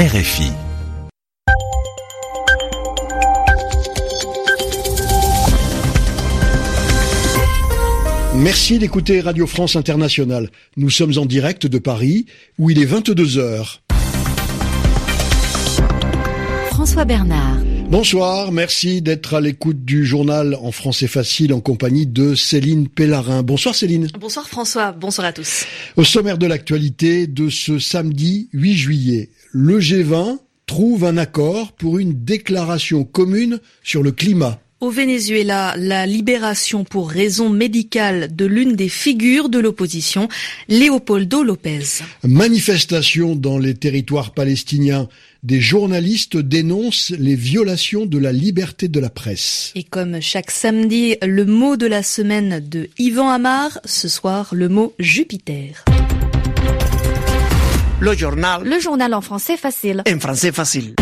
RFI. Merci d'écouter Radio France Internationale. Nous sommes en direct de Paris, où il est 22 heures. François Bernard. Bonsoir, merci d'être à l'écoute du journal en français facile en compagnie de Céline Pellarin. Bonsoir Céline. Bonsoir François, bonsoir à tous. Au sommaire de l'actualité de ce samedi 8 juillet, le G20 trouve un accord pour une déclaration commune sur le climat. Au Venezuela, la libération pour raison médicale de l'une des figures de l'opposition, Leopoldo Lopez. Manifestation dans les territoires palestiniens. Des journalistes dénoncent les violations de la liberté de la presse. Et comme chaque samedi, le mot de la semaine de Yvan Amar, ce soir le mot Jupiter. Le journal. Le journal en français facile. En français facile.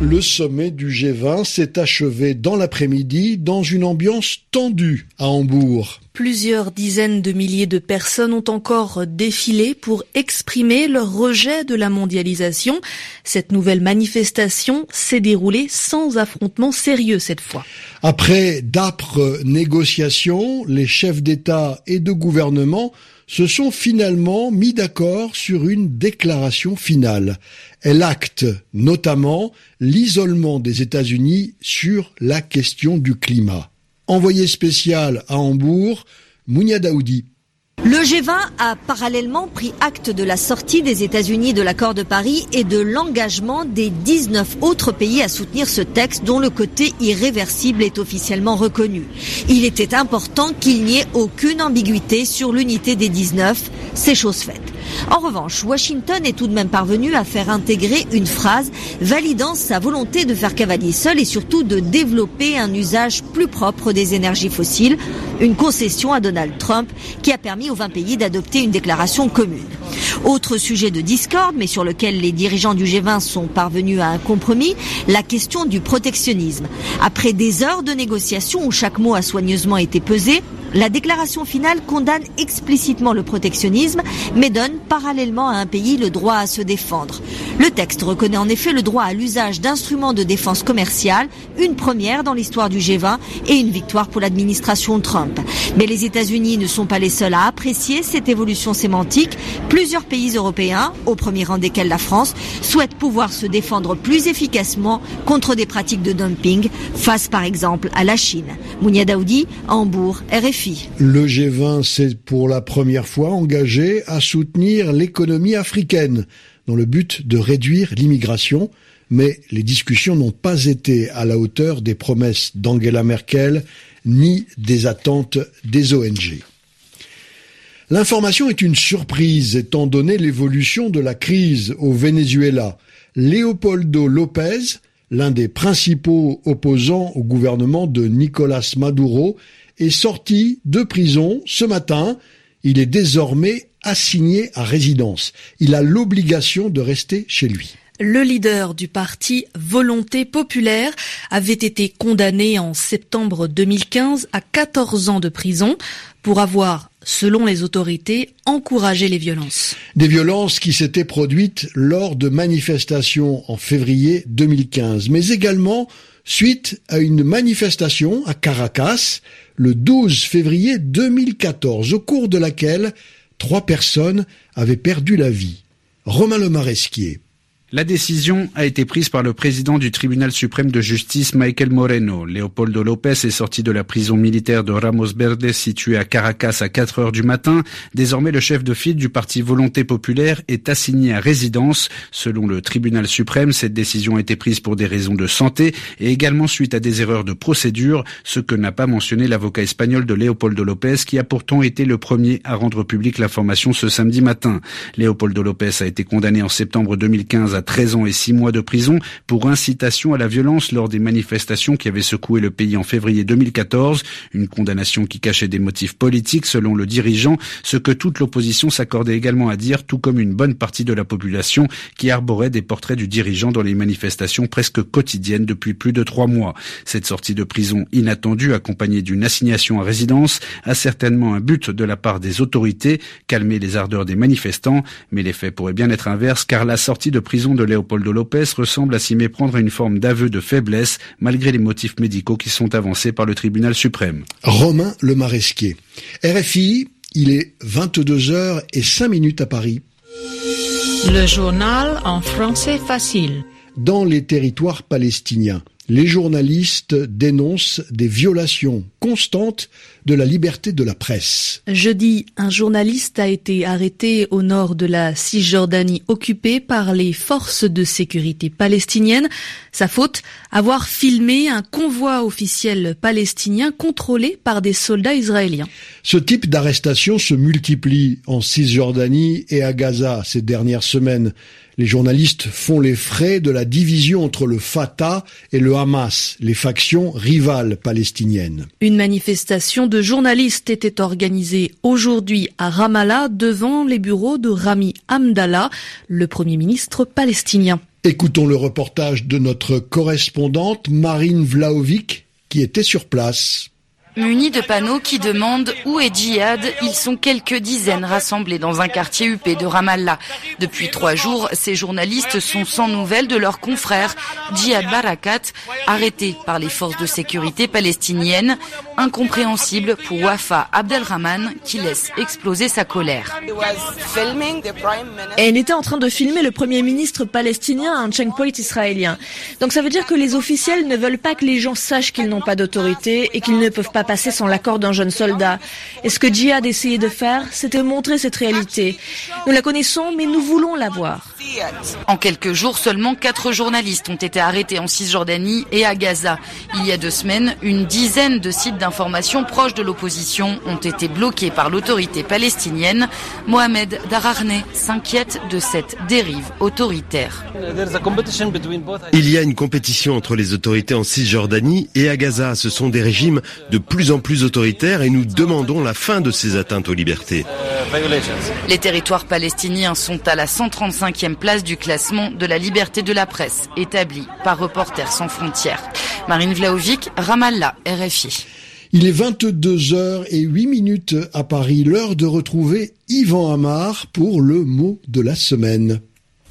Le sommet du G20 s'est achevé dans l'après-midi dans une ambiance tendue à Hambourg. Plusieurs dizaines de milliers de personnes ont encore défilé pour exprimer leur rejet de la mondialisation. Cette nouvelle manifestation s'est déroulée sans affrontement sérieux cette fois. Après d'âpres négociations, les chefs d'État et de gouvernement se sont finalement mis d'accord sur une déclaration finale. Elle acte notamment l'isolement des États-Unis sur la question du climat. Envoyé spécial à Hambourg, Mounia Daoudi. Le G20 a parallèlement pris acte de la sortie des États-Unis de l'accord de Paris et de l'engagement des 19 autres pays à soutenir ce texte dont le côté irréversible est officiellement reconnu. Il était important qu'il n'y ait aucune ambiguïté sur l'unité des 19, c'est chose faite. En revanche, Washington est tout de même parvenu à faire intégrer une phrase validant sa volonté de faire cavalier seul et surtout de développer un usage plus propre des énergies fossiles, une concession à Donald Trump qui a permis aux 20 pays d'adopter une déclaration commune. Autre sujet de discorde, mais sur lequel les dirigeants du G20 sont parvenus à un compromis, la question du protectionnisme. Après des heures de négociations où chaque mot a soigneusement été pesé, la déclaration finale condamne explicitement le protectionnisme, mais donne parallèlement à un pays le droit à se défendre. Le texte reconnaît en effet le droit à l'usage d'instruments de défense commerciale, une première dans l'histoire du G20 et une victoire pour l'administration Trump. Mais les États-Unis ne sont pas les seuls à apprécier cette évolution sémantique. Plusieurs pays européens, au premier rang desquels la France, souhaitent pouvoir se défendre plus efficacement contre des pratiques de dumping face par exemple à la Chine. Mounia Daoudi, Hambourg, RFI. Le G20 s'est pour la première fois engagé à soutenir l'économie africaine dans le but de réduire l'immigration, mais les discussions n'ont pas été à la hauteur des promesses d'Angela Merkel ni des attentes des ONG. L'information est une surprise étant donné l'évolution de la crise au Venezuela. Leopoldo Lopez, l'un des principaux opposants au gouvernement de Nicolas Maduro, est sorti de prison ce matin. Il est désormais assigné à résidence. Il a l'obligation de rester chez lui. Le leader du parti Volonté populaire avait été condamné en septembre 2015 à 14 ans de prison pour avoir, selon les autorités, encouragé les violences. Des violences qui s'étaient produites lors de manifestations en février 2015, mais également suite à une manifestation à Caracas le 12 février 2014, au cours de laquelle trois personnes avaient perdu la vie. Romain Le Maresquier. La décision a été prise par le président du tribunal suprême de justice, Michael Moreno. Leopoldo Lopez est sorti de la prison militaire de Ramos Verdes située à Caracas à 4 heures du matin. Désormais, le chef de file du parti Volonté populaire est assigné à résidence. Selon le tribunal suprême, cette décision a été prise pour des raisons de santé et également suite à des erreurs de procédure, ce que n'a pas mentionné l'avocat espagnol de Leopoldo Lopez qui a pourtant été le premier à rendre public l'information ce samedi matin. Leopoldo Lopez a été condamné en septembre 2015 à 13 ans et 6 mois de prison pour incitation à la violence lors des manifestations qui avaient secoué le pays en février 2014, une condamnation qui cachait des motifs politiques selon le dirigeant, ce que toute l'opposition s'accordait également à dire, tout comme une bonne partie de la population qui arborait des portraits du dirigeant dans les manifestations presque quotidiennes depuis plus de trois mois. Cette sortie de prison inattendue, accompagnée d'une assignation à résidence, a certainement un but de la part des autorités, calmer les ardeurs des manifestants, mais les faits pourraient bien être inverses car la sortie de prison décision de Leopoldo Lopez ressemble à s'y méprendre à une forme d'aveu de faiblesse, malgré les motifs médicaux qui sont avancés par le tribunal suprême. Romain Le Maresquier. RFI, il est 22h et 5 minutes à Paris. Le journal en français facile. Dans les territoires palestiniens, les journalistes dénoncent des violations constantes de la liberté de la presse. Jeudi, un journaliste a été arrêté au nord de la Cisjordanie occupée par les forces de sécurité palestiniennes. Sa faute, avoir filmé un convoi officiel palestinien contrôlé par des soldats israéliens. Ce type d'arrestation se multiplie en Cisjordanie et à Gaza ces dernières semaines. Les journalistes font les frais de la division entre le Fatah et le Hamas, les factions rivales palestiniennes. Une manifestation de journalistes était organisée aujourd'hui à Ramallah devant les bureaux de Rami Hamdallah, le premier ministre palestinien. Écoutons le reportage de notre correspondante Marine Vlaovic qui était sur place. Munis de panneaux qui demandent où est Djihad, ils sont quelques dizaines rassemblés dans un quartier huppé de Ramallah. Depuis trois jours, ces journalistes sont sans nouvelles de leurs confrères Djihad Barakat, arrêté par les forces de sécurité palestiniennes. Incompréhensible pour Wafa Abdelrahman qui laisse exploser sa colère. Elle était en train de filmer le premier ministre palestinien à un checkpoint israélien. Donc ça veut dire que les officiels ne veulent pas que les gens sachent qu'ils n'ont pas d'autorité et qu'ils ne peuvent pas passer sans l'accord d'un jeune soldat. Et ce que Djihad essayait de faire, c'était montrer cette réalité. Nous la connaissons, mais nous voulons la voir. En quelques jours, seulement quatre journalistes ont été arrêtés en Cisjordanie et à Gaza. Il y a deux semaines, une dizaine de sites d'information proches de l'opposition ont été bloqués par l'autorité palestinienne. Mohamed Dararne s'inquiète de cette dérive autoritaire. Il y a une compétition entre les autorités en Cisjordanie et à Gaza. Ce sont des régimes de plus en plus autoritaires et nous demandons la fin de ces atteintes aux libertés. Les territoires palestiniens sont à la 135e place du classement de la liberté de la presse, établi par Reporters sans frontières. Marine Vlaovic, Ramallah, RFI. Il est 22 heures et 8 minutes à Paris, l'heure de retrouver Yvan Amar pour le mot de la semaine.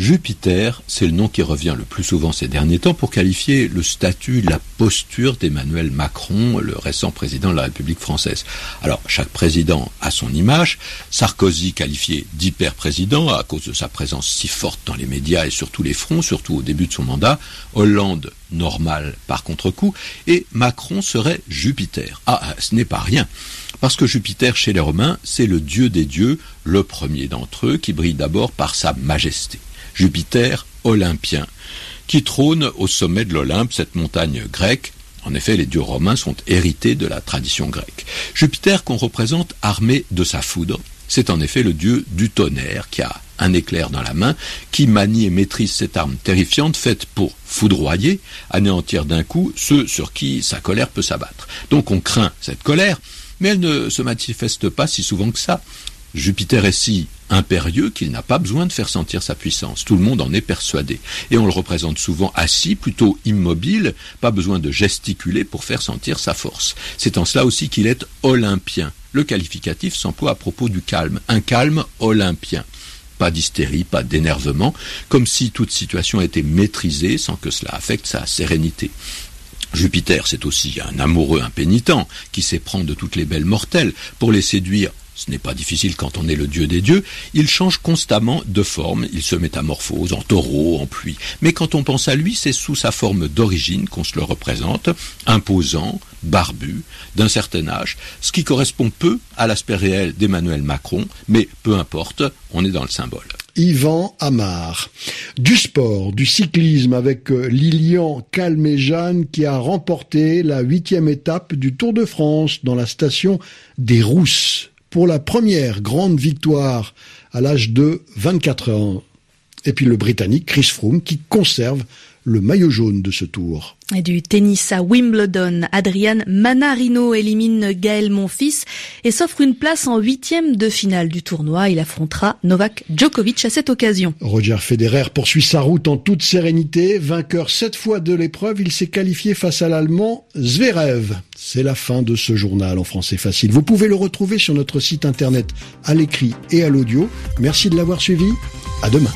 Jupiter, c'est le nom qui revient le plus souvent ces derniers temps pour qualifier le statut, la posture d'Emmanuel Macron, le récent président de la République française. Alors, chaque président a son image. Sarkozy qualifié d'hyper-président à cause de sa présence si forte dans les médias et sur tous les fronts, surtout au début de son mandat. Hollande, normal par contre-coup. Et Macron serait Jupiter. Ah, ce n'est pas rien. Parce que Jupiter, chez les Romains, c'est le dieu des dieux, le premier d'entre eux, qui brille d'abord par sa majesté. Jupiter olympien, qui trône au sommet de l'Olympe, cette montagne grecque. En effet, les dieux romains sont hérités de la tradition grecque. Jupiter qu'on représente armé de sa foudre, c'est en effet le dieu du tonnerre qui a un éclair dans la main, qui manie et maîtrise cette arme terrifiante faite pour foudroyer, anéantir d'un coup ceux sur qui sa colère peut s'abattre. Donc on craint cette colère, mais elle ne se manifeste pas si souvent que ça. Jupiter est si impérieux qu'il n'a pas besoin de faire sentir sa puissance. Tout le monde en est persuadé. Et on le représente souvent assis, plutôt immobile, pas besoin de gesticuler pour faire sentir sa force. C'est en cela aussi qu'il est olympien. Le qualificatif s'emploie à propos du calme. Un calme olympien. Pas d'hystérie, pas d'énervement, comme si toute situation était maîtrisée sans que cela affecte sa sérénité. Jupiter, c'est aussi un amoureux impénitent qui s'éprend de toutes les belles mortelles pour les séduire ce n'est pas difficile quand on est le dieu des dieux, il change constamment de forme, il se métamorphose en taureau, en pluie. Mais quand on pense à lui, c'est sous sa forme d'origine qu'on se le représente, imposant, barbu, d'un certain âge, ce qui correspond peu à l'aspect réel d'Emmanuel Macron, mais peu importe, on est dans le symbole. Yvan Amar. Du sport, du cyclisme avec euh, Lilian Calmejane qui a remporté la huitième étape du Tour de France dans la station des Rousses pour la première grande victoire à l'âge de 24 ans. Et puis le Britannique Chris Froome qui conserve le maillot jaune de ce tour. Et du tennis à Wimbledon, Adrian Manarino élimine Gaël Monfils et s'offre une place en huitième de finale du tournoi. Il affrontera Novak Djokovic à cette occasion. Roger Federer poursuit sa route en toute sérénité. Vainqueur sept fois de l'épreuve, il s'est qualifié face à l'Allemand Zverev. C'est la fin de ce journal en français facile. Vous pouvez le retrouver sur notre site internet à l'écrit et à l'audio. Merci de l'avoir suivi. À demain.